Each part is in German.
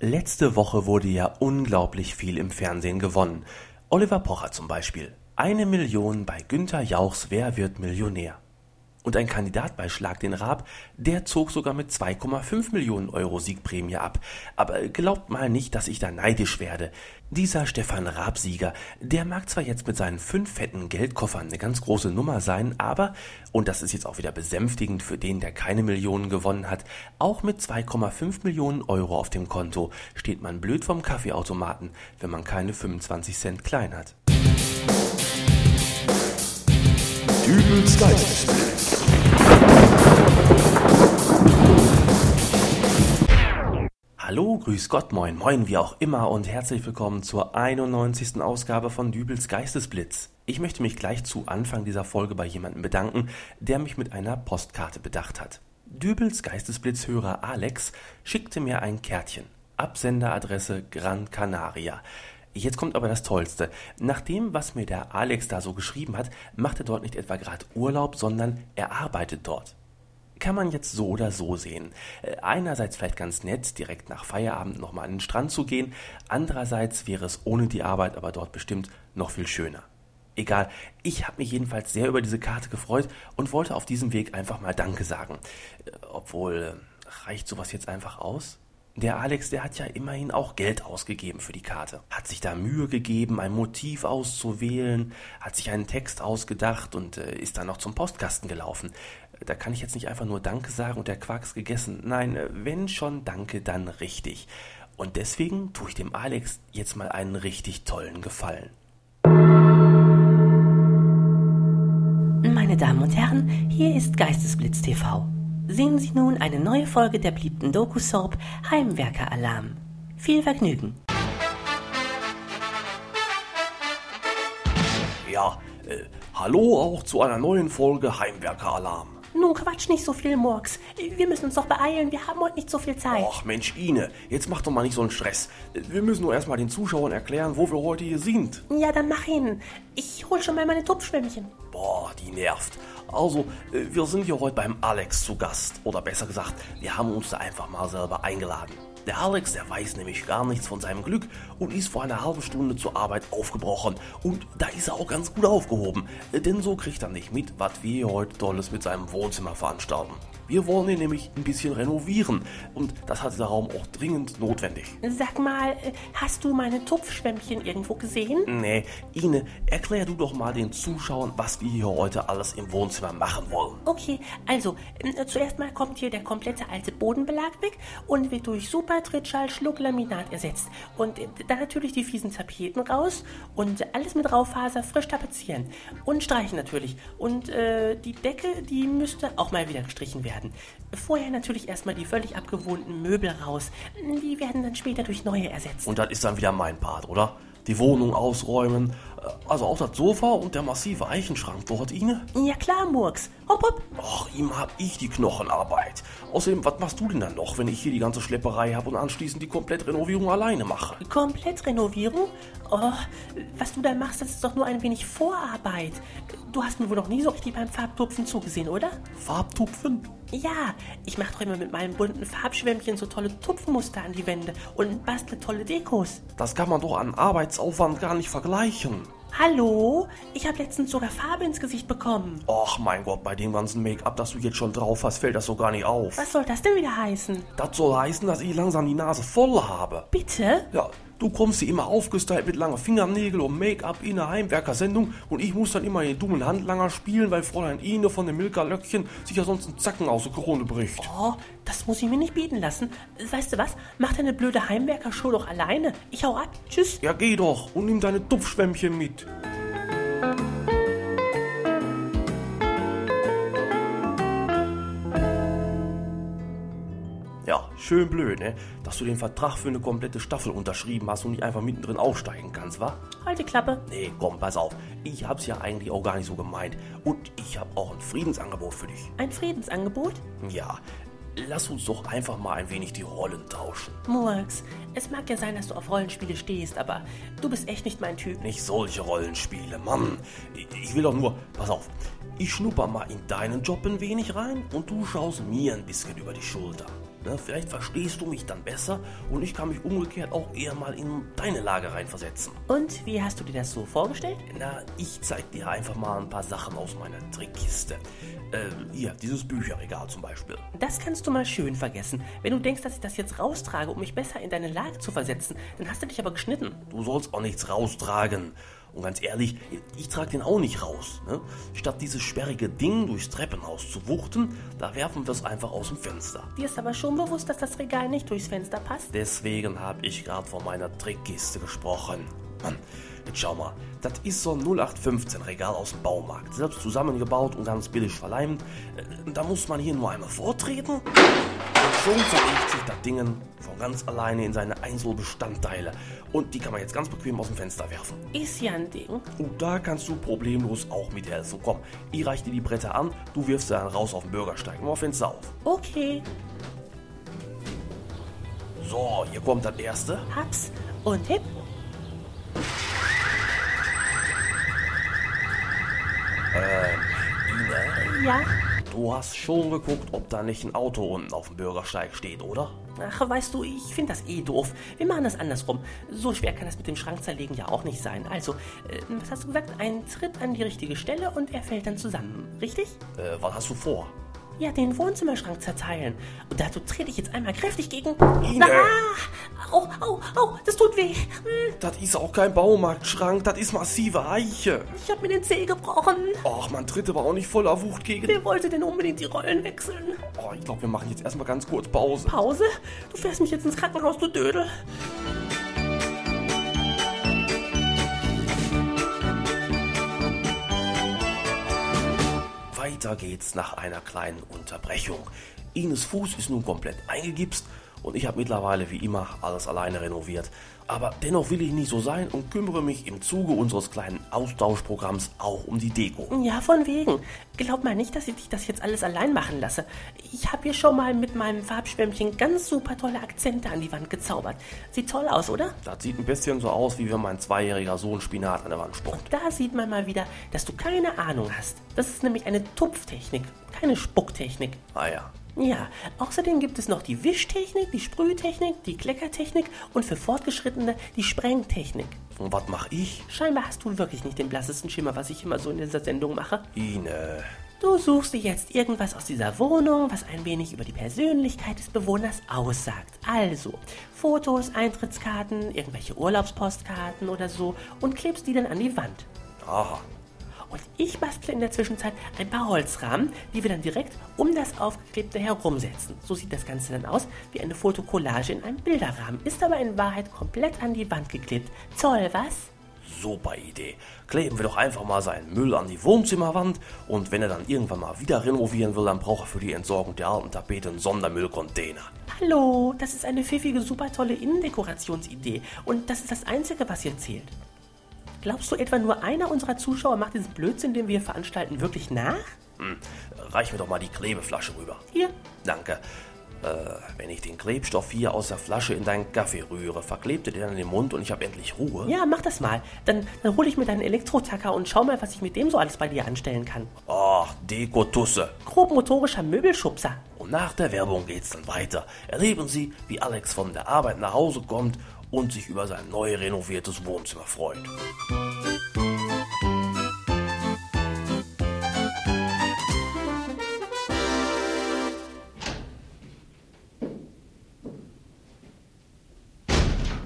Letzte Woche wurde ja unglaublich viel im Fernsehen gewonnen. Oliver Pocher zum Beispiel. Eine Million bei Günther Jauchs Wer wird Millionär? Und ein Kandidat bei Schlag den Raab, der zog sogar mit 2,5 Millionen Euro Siegprämie ab. Aber glaubt mal nicht, dass ich da neidisch werde. Dieser Stefan Raab-Sieger, der mag zwar jetzt mit seinen fünf fetten Geldkoffern eine ganz große Nummer sein, aber, und das ist jetzt auch wieder besänftigend für den, der keine Millionen gewonnen hat, auch mit 2,5 Millionen Euro auf dem Konto steht man blöd vom Kaffeeautomaten, wenn man keine 25 Cent klein hat. Dübels Geistesblitz. Hallo, grüß Gott, moin, moin, wie auch immer und herzlich willkommen zur 91. Ausgabe von Dübels Geistesblitz. Ich möchte mich gleich zu Anfang dieser Folge bei jemandem bedanken, der mich mit einer Postkarte bedacht hat. Dübels Geistesblitzhörer Alex schickte mir ein Kärtchen. Absenderadresse Gran Canaria. Jetzt kommt aber das Tollste. Nach dem, was mir der Alex da so geschrieben hat, macht er dort nicht etwa gerade Urlaub, sondern er arbeitet dort kann man jetzt so oder so sehen. Äh, einerseits vielleicht ganz nett, direkt nach Feierabend nochmal an den Strand zu gehen, andererseits wäre es ohne die Arbeit aber dort bestimmt noch viel schöner. Egal, ich habe mich jedenfalls sehr über diese Karte gefreut und wollte auf diesem Weg einfach mal Danke sagen. Äh, obwohl, äh, reicht sowas jetzt einfach aus? Der Alex, der hat ja immerhin auch Geld ausgegeben für die Karte. Hat sich da Mühe gegeben, ein Motiv auszuwählen, hat sich einen Text ausgedacht und äh, ist dann noch zum Postkasten gelaufen. Da kann ich jetzt nicht einfach nur Danke sagen und der Quark ist gegessen. Nein, äh, wenn schon Danke, dann richtig. Und deswegen tue ich dem Alex jetzt mal einen richtig tollen Gefallen. Meine Damen und Herren, hier ist Geistesblitz TV. Sehen Sie nun eine neue Folge der beliebten Doku-Soap Heimwerker-Alarm. Viel Vergnügen! Ja, äh, hallo auch zu einer neuen Folge Heimwerker-Alarm. Nun quatsch nicht so viel, Murks. Wir müssen uns doch beeilen, wir haben heute nicht so viel Zeit. Ach Mensch, Ine, jetzt mach doch mal nicht so einen Stress. Wir müssen nur erstmal den Zuschauern erklären, wo wir heute hier sind. Ja, dann mach hin. Ich hol schon mal meine Tupfschwämmchen. Boah, die nervt. Also, äh, wir sind hier heute beim Alex zu Gast. Oder besser gesagt, wir haben uns da einfach mal selber eingeladen. Der Alex, der weiß nämlich gar nichts von seinem Glück und ist vor einer halben Stunde zur Arbeit aufgebrochen. Und da ist er auch ganz gut aufgehoben, denn so kriegt er nicht mit, was wir heute Tolles mit seinem Wohnzimmer veranstalten. Wir wollen ihn nämlich ein bisschen renovieren und das hat dieser Raum auch dringend notwendig. Sag mal, äh, hast du meine Tupfschwämmchen irgendwo gesehen? Nee, Ine, erklär du doch mal den Zuschauern, was wir hier heute alles im Wohnzimmer machen wollen. Okay, also äh, zuerst mal kommt hier der komplette alte Bodenbelag weg und wird durch Super Trittschall Schlucklaminat ersetzt. Und äh, dann natürlich die fiesen Tapeten raus und alles mit Raufaser frisch tapezieren. Und streichen natürlich. Und äh, die Decke, die müsste auch mal wieder gestrichen werden werden. Vorher natürlich erstmal die völlig abgewohnten Möbel raus. Die werden dann später durch neue ersetzt. Und das ist dann wieder mein Part, oder? Die Wohnung ausräumen, äh, also auch das Sofa und der massive Eichenschrank dort, Ine? Ja klar, Murks. Hopp, hopp. Ach, ihm hab ich die Knochenarbeit. Außerdem, was machst du denn dann noch, wenn ich hier die ganze Schlepperei habe und anschließend die Komplettrenovierung alleine mache? Komplettrenovierung? Oh, was du da machst, das ist doch nur ein wenig Vorarbeit. Du hast mir wohl noch nie so richtig beim Farbtupfen zugesehen, oder? Farbtupfen? Ja, ich mache doch immer mit meinen bunten Farbschwämmchen so tolle Tupfenmuster an die Wände und bastle tolle Dekos. Das kann man doch an Arbeitsaufwand gar nicht vergleichen. Hallo? Ich habe letztens sogar Farbe ins Gesicht bekommen. Och mein Gott, bei dem ganzen Make-up, das du jetzt schon drauf hast, fällt das so gar nicht auf. Was soll das denn wieder heißen? Das soll heißen, dass ich langsam die Nase voll habe. Bitte? Ja, Du kommst hier immer aufgestylt mit langen Fingernägeln und Make-up in der Heimwerkersendung und ich muss dann immer den dummen Handlanger spielen, weil Fräulein Ine von dem Milka Löckchen sich ja sonst einen Zacken aus der Krone bricht. Oh, das muss ich mir nicht bieten lassen. Weißt du was? Mach deine blöde Heimwerkershow doch alleine. Ich hau ab. Tschüss. Ja, geh doch und nimm deine Tupfschwämmchen mit. Schön blöd, ne? Dass du den Vertrag für eine komplette Staffel unterschrieben hast und nicht einfach mittendrin aufsteigen kannst, wa? Halt die Klappe. Nee, komm, pass auf. Ich hab's ja eigentlich auch gar nicht so gemeint. Und ich hab auch ein Friedensangebot für dich. Ein Friedensangebot? Ja. Lass uns doch einfach mal ein wenig die Rollen tauschen. Murks, es mag ja sein, dass du auf Rollenspiele stehst, aber du bist echt nicht mein Typ. Nicht solche Rollenspiele, Mann. Ich will doch nur, pass auf, ich schnupper mal in deinen Job ein wenig rein und du schaust mir ein bisschen über die Schulter. Ne? Vielleicht verstehst du mich dann besser und ich kann mich umgekehrt auch eher mal in deine Lage reinversetzen. Und wie hast du dir das so vorgestellt? Na, ich zeig dir einfach mal ein paar Sachen aus meiner Trickkiste. Äh, hier, dieses Bücherregal zum Beispiel. Das kannst du mal schön vergessen. Wenn du denkst, dass ich das jetzt raustrage, um mich besser in deine Lage zu versetzen, dann hast du dich aber geschnitten. Du sollst auch nichts raustragen. Und ganz ehrlich, ich trage den auch nicht raus. Ne? Statt dieses sperrige Ding durchs Treppenhaus zu wuchten, da werfen wir es einfach aus dem Fenster. Dir ist aber schon bewusst, dass das Regal nicht durchs Fenster passt? Deswegen habe ich gerade von meiner Trickkiste gesprochen. Mann, jetzt schau mal. Das ist so ein 0815 Regal aus dem Baumarkt. Selbst zusammengebaut und ganz billig verleimt. Äh, Da muss man hier nur einmal vortreten. Schon zerlegt sich das Ding von ganz alleine in seine Einzelbestandteile. Und die kann man jetzt ganz bequem aus dem Fenster werfen. Ist ja ein Ding. Und da kannst du problemlos auch mithelfen. Komm, ich reich dir die Bretter an, du wirfst sie dann raus auf den Bürgersteig. Mach Fenster auf. Okay, So, hier kommt das erste. Haps und Hip. Ina, Ja. Du hast schon geguckt, ob da nicht ein Auto unten auf dem Bürgersteig steht, oder? Ach, weißt du, ich finde das eh doof. Wir machen das andersrum. So schwer kann das mit dem Schrank zerlegen ja auch nicht sein. Also, äh, was hast du gesagt? Ein Tritt an die richtige Stelle und er fällt dann zusammen. Richtig? Äh, was hast du vor? Ja, den Wohnzimmerschrank zerteilen. Und dazu trete ich jetzt einmal kräftig gegen. Ine. Ah! Au, au, au, das tut weh. Hm, Das ist auch kein Baumarktschrank, das ist massive Eiche. Ich habe mir den Zeh gebrochen. Och, man tritt aber auch nicht voller Wucht gegen. Wer wollte denn unbedingt die Rollen wechseln? Oh, ich glaube, wir machen jetzt erstmal ganz kurz Pause. Pause? Du fährst mich jetzt ins Krankenhaus, du Dödel. Weiter geht's nach einer kleinen Unterbrechung. Ines Fuß ist nun komplett eingegipst und ich habe mittlerweile wie immer alles alleine renoviert. Aber dennoch will ich nicht so sein und kümmere mich im Zuge unseres kleinen Austauschprogramms auch um die Deko. Ja, von wegen. Glaub mal nicht, dass ich dich das jetzt alles allein machen lasse. Ich habe hier schon mal mit meinem Farbschwämmchen ganz super tolle Akzente an die Wand gezaubert. Sieht toll aus, oder? Das sieht ein bisschen so aus, wie wenn mein zweijähriger Sohn Spinat an der Wand spuckt. Da sieht man mal wieder, dass du keine Ahnung hast. Das ist nämlich eine Tupftechnik, keine Spucktechnik. Ah ja. Ja, außerdem gibt es noch die Wischtechnik, die Sprühtechnik, die Kleckertechnik und für Fortgeschrittene die Sprengtechnik. Und was mache ich? Scheinbar hast du wirklich nicht den blassesten Schimmer, was ich immer so in dieser Sendung mache. Ine. Du suchst dir jetzt irgendwas aus dieser Wohnung, was ein wenig über die Persönlichkeit des Bewohners aussagt. Also, Fotos, Eintrittskarten, irgendwelche Urlaubspostkarten oder so und klebst die dann an die Wand. Aha. Und ich bastle in der Zwischenzeit ein paar Holzrahmen, die wir dann direkt um das Aufgeklebte herumsetzen. So sieht das Ganze dann aus wie eine Fotokollage in einem Bilderrahmen, ist aber in Wahrheit komplett an die Wand geklebt. Zoll, was? Super Idee. Kleben wir doch einfach mal seinen Müll an die Wohnzimmerwand und wenn er dann irgendwann mal wieder renovieren will, dann braucht er für die Entsorgung der alten Tapete einen Sondermüllcontainer. Hallo, das ist eine pfiffige, super tolle Innendekorationsidee und das ist das Einzige, was hier zählt. Glaubst du etwa nur einer unserer Zuschauer macht diesen Blödsinn, den wir veranstalten, wirklich nach? Hm, reich mir doch mal die Klebeflasche rüber. Hier, Danke. Äh, wenn ich den Klebstoff hier aus der Flasche in deinen Kaffee rühre, verklebt er dir dann in den Mund und ich habe endlich Ruhe? ja, mach das mal. Dann, dann hole ich mir deinen Elektrotacker und schau mal, was ich mit dem so alles bei dir anstellen kann. Ach, Dekotusse. Grobmotorischer Möbelschubser. Und nach der Werbung geht's dann weiter. Erleben Sie, wie Alex von der Arbeit nach Hause kommt und sich über sein neu renoviertes Wohnzimmer freut.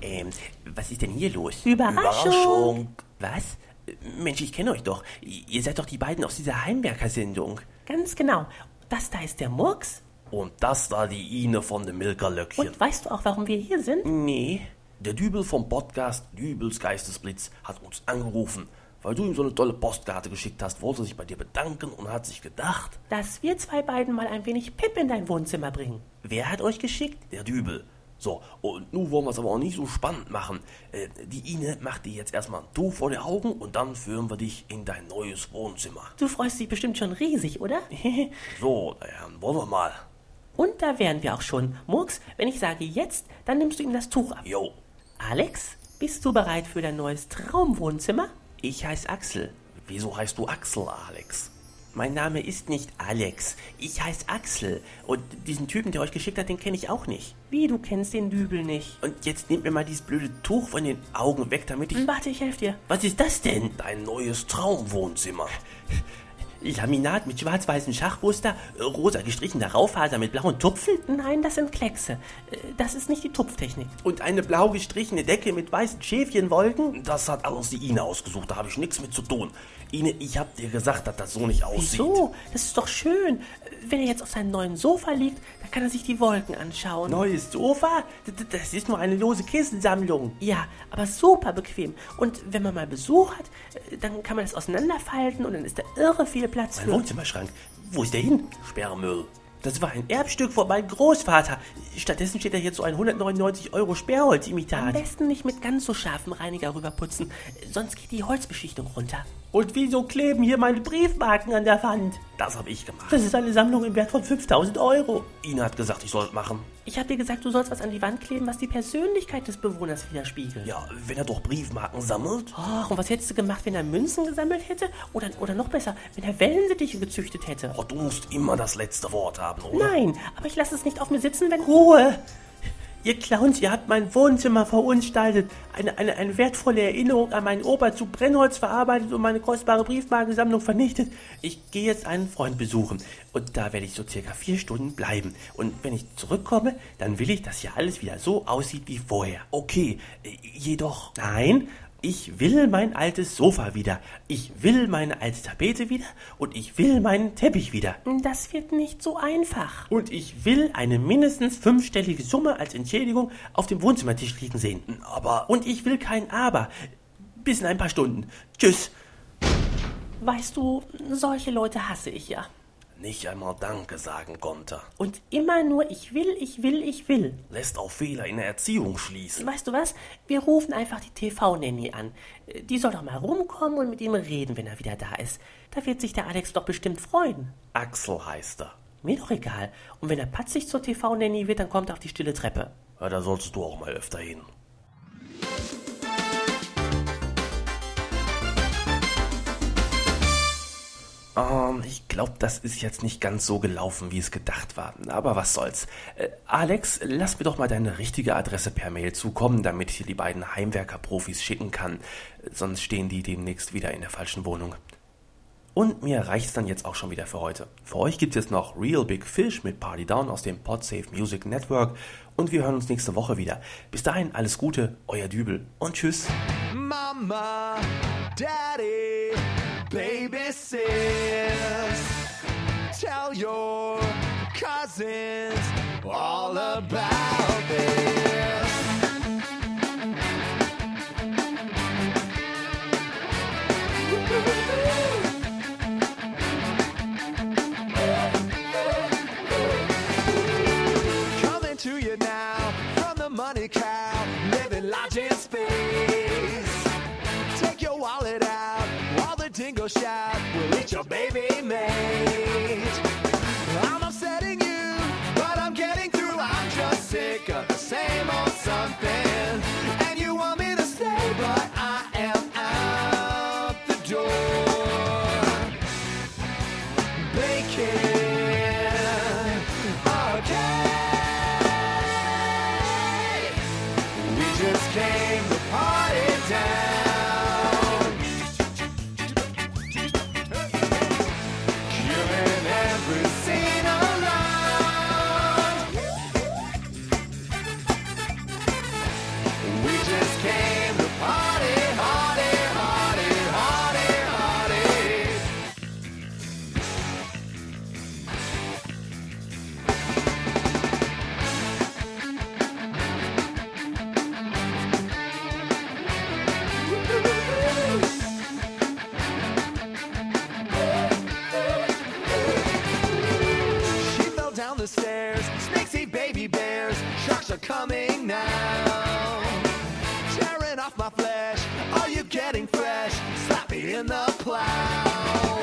Ähm, was ist denn hier los? Überraschung. Was? Mensch, ich kenne euch doch. Ihr seid doch die beiden aus dieser Heimwerker-Sendung. Ganz genau. Das da ist der Murks. Und das da die Ine von dem Milkerlöckchen. Und weißt du auch, warum wir hier sind? Nee. Der Dübel vom Podcast Dübels Geistesblitz hat uns angerufen. Weil du ihm so eine tolle Postkarte geschickt hast, wollte er sich bei dir bedanken und hat sich gedacht, Dass wir zwei beiden mal ein wenig Pip in dein Wohnzimmer bringen. Wer hat euch geschickt? der Dübel. So, und nun wollen wir es aber auch nicht so spannend machen. Äh, die Ine macht dir jetzt erstmal ein Tuch vor die Augen und dann führen wir dich in dein neues Wohnzimmer. Du freust dich bestimmt schon riesig, oder? So, dann wollen wir mal. Und da wären wir auch schon. Murks, wenn ich sage jetzt, dann nimmst du ihm das Tuch ab. Jo, Alex, bist du bereit für dein neues Traumwohnzimmer? ich heiße Axel. Wieso heißt du Axel, Alex? Mein Name ist nicht Alex. Ich heiße Axel. Und diesen Typen, der euch geschickt hat, den kenne ich auch nicht. Wie, du kennst den Dübel nicht? Und jetzt nehmt mir mal dieses blöde Tuch von den Augen weg, damit ich... Warte, ich helfe dir. Was ist das denn? Dein neues Traumwohnzimmer. Laminat mit schwarz-weißen Schachmuster, rosa gestrichener Raufaser mit blauen Tupfen Nein, das sind Kleckse. Äh, Das ist nicht die Tupftechnik. und eine blau gestrichene Decke mit weißen Schäfchenwolken. Das hat alles die Ine ausgesucht, da habe ich nichts mit zu tun. Ine, ich hab dir gesagt, dass das so nicht aussieht. Wieso? Das ist doch schön. Wenn er jetzt auf seinem neuen Sofa liegt, dann kann er sich die Wolken anschauen. Neues Sofa? Das ist nur eine lose Kissensammlung. Ja, aber super bequem. Und wenn man mal Besuch hat, äh, dann kann man das auseinanderfalten und dann ist da irre viel Platz Mein für. Wohnzimmerschrank. Wo ist der hin? Sperrmüll. Das war ein Erbstück von meinem Großvater. Stattdessen steht da jetzt so ein 199 Euro Am Sperrholzimitat. besten nicht mit ganz so scharfem Reiniger rüberputzen, sonst geht die Holzbeschichtung runter. Und wieso kleben hier meine Briefmarken an der Wand? Das habe ich gemacht. Das ist eine Sammlung im Wert von 5000 Euro. Ine hat gesagt, ich soll es machen. Ich habe dir gesagt, du sollst was an die Wand kleben, was die Persönlichkeit des Bewohners widerspiegelt. Ja, wenn er doch Briefmarken sammelt. Och, und was hättest du gemacht, wenn er Münzen gesammelt hätte? Oder, oder noch besser, wenn er Wellensittiche gezüchtet hätte? Oh, du musst immer das letzte Wort haben, oder? Nein, aber ich lasse es nicht auf mir sitzen, wenn... Ruhe! Ihr Clowns, ihr habt mein Wohnzimmer verunstaltet. Eine, eine, eine wertvolle Erinnerung an meinen Opa zu Brennholz verarbeitet und meine kostbare Briefmarkensammlung vernichtet. Ich gehe jetzt einen Freund besuchen. Und da werde ich so circa vier Stunden bleiben. Und wenn ich zurückkomme, dann will ich, dass hier alles wieder so aussieht wie vorher. Okay, äh, jedoch. Nein, ich will mein altes Sofa wieder. Ich will meine alte Tapete wieder. Und ich will meinen Teppich wieder. Das wird nicht so einfach. Und ich will eine mindestens fünfstellige Summe als Entschädigung auf dem Wohnzimmertisch liegen sehen. Aber Und ich will kein Aber. Bis in ein paar Stunden. Tschüss. Weißt du, solche Leute hasse ich ja. Nicht einmal Danke sagen konnte. Und immer nur ich will, ich will, ich will. Lässt auf Fehler in der Erziehung schließen. Weißt du was? Wir rufen einfach die TV-Nanny an. Die soll doch mal rumkommen und mit ihm reden, wenn er wieder da ist. Da wird sich der Alex doch bestimmt freuen. Axel heißt er. Mir doch egal. Und wenn er patzig zur TV-Nanny wird, dann kommt er auf die stille Treppe. Ja, da solltest du auch mal öfter hin. Ähm, ich glaube, das ist jetzt nicht ganz so gelaufen, wie es gedacht war. Aber was soll's. Äh, Alex, lass mir doch mal deine richtige Adresse per Mail zukommen, damit ich dir die beiden Heimwerker-Profis schicken kann. Sonst stehen die demnächst wieder in der falschen Wohnung. Und mir reicht's dann jetzt auch schon wieder für heute. Für euch gibt es jetzt noch Real Big Fish mit Party Down aus dem Podsafe Music Network und wir hören uns nächste Woche wieder. Bis dahin alles Gute, euer Dübel und tschüss. Mama, Daddy, baby sis. Tell your cousins all about shout. We'll eat your baby mate. I'm upsetting you, but I'm getting through. I'm just sick of the same old something. Stairs. Snakes eat baby bears. Sharks are coming now. Tearing off my flesh. Are you getting fresh? Slap me in the plow.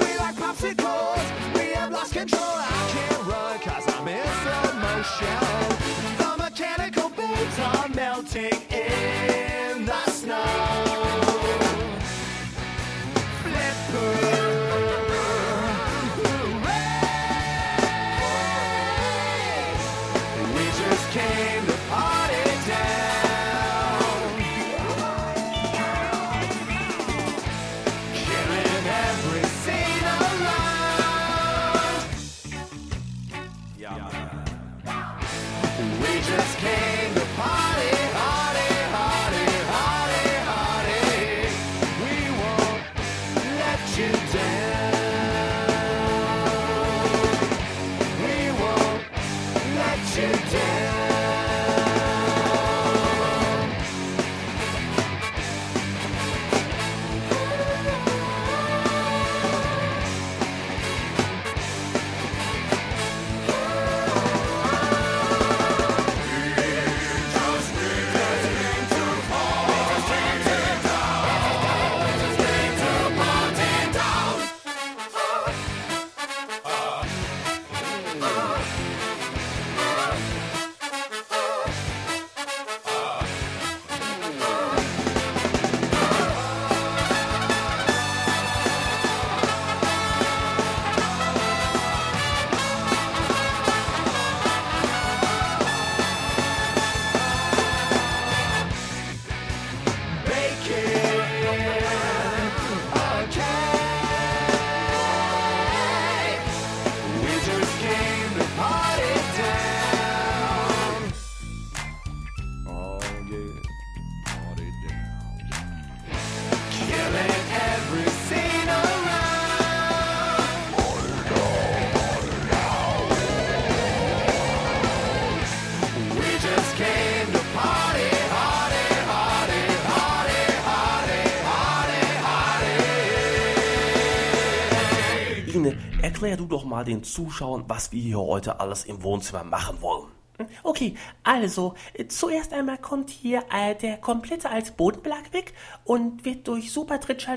We like popsicles. We have lost control. I can't run cause I'm in slow motion. The mechanical babes are melting in erklär du doch mal den Zuschauern, was wir hier heute alles im Wohnzimmer machen wollen. Okay, also, äh, zuerst einmal kommt hier äh, der komplette als Bodenbelag weg und wird durch Super Trittschall.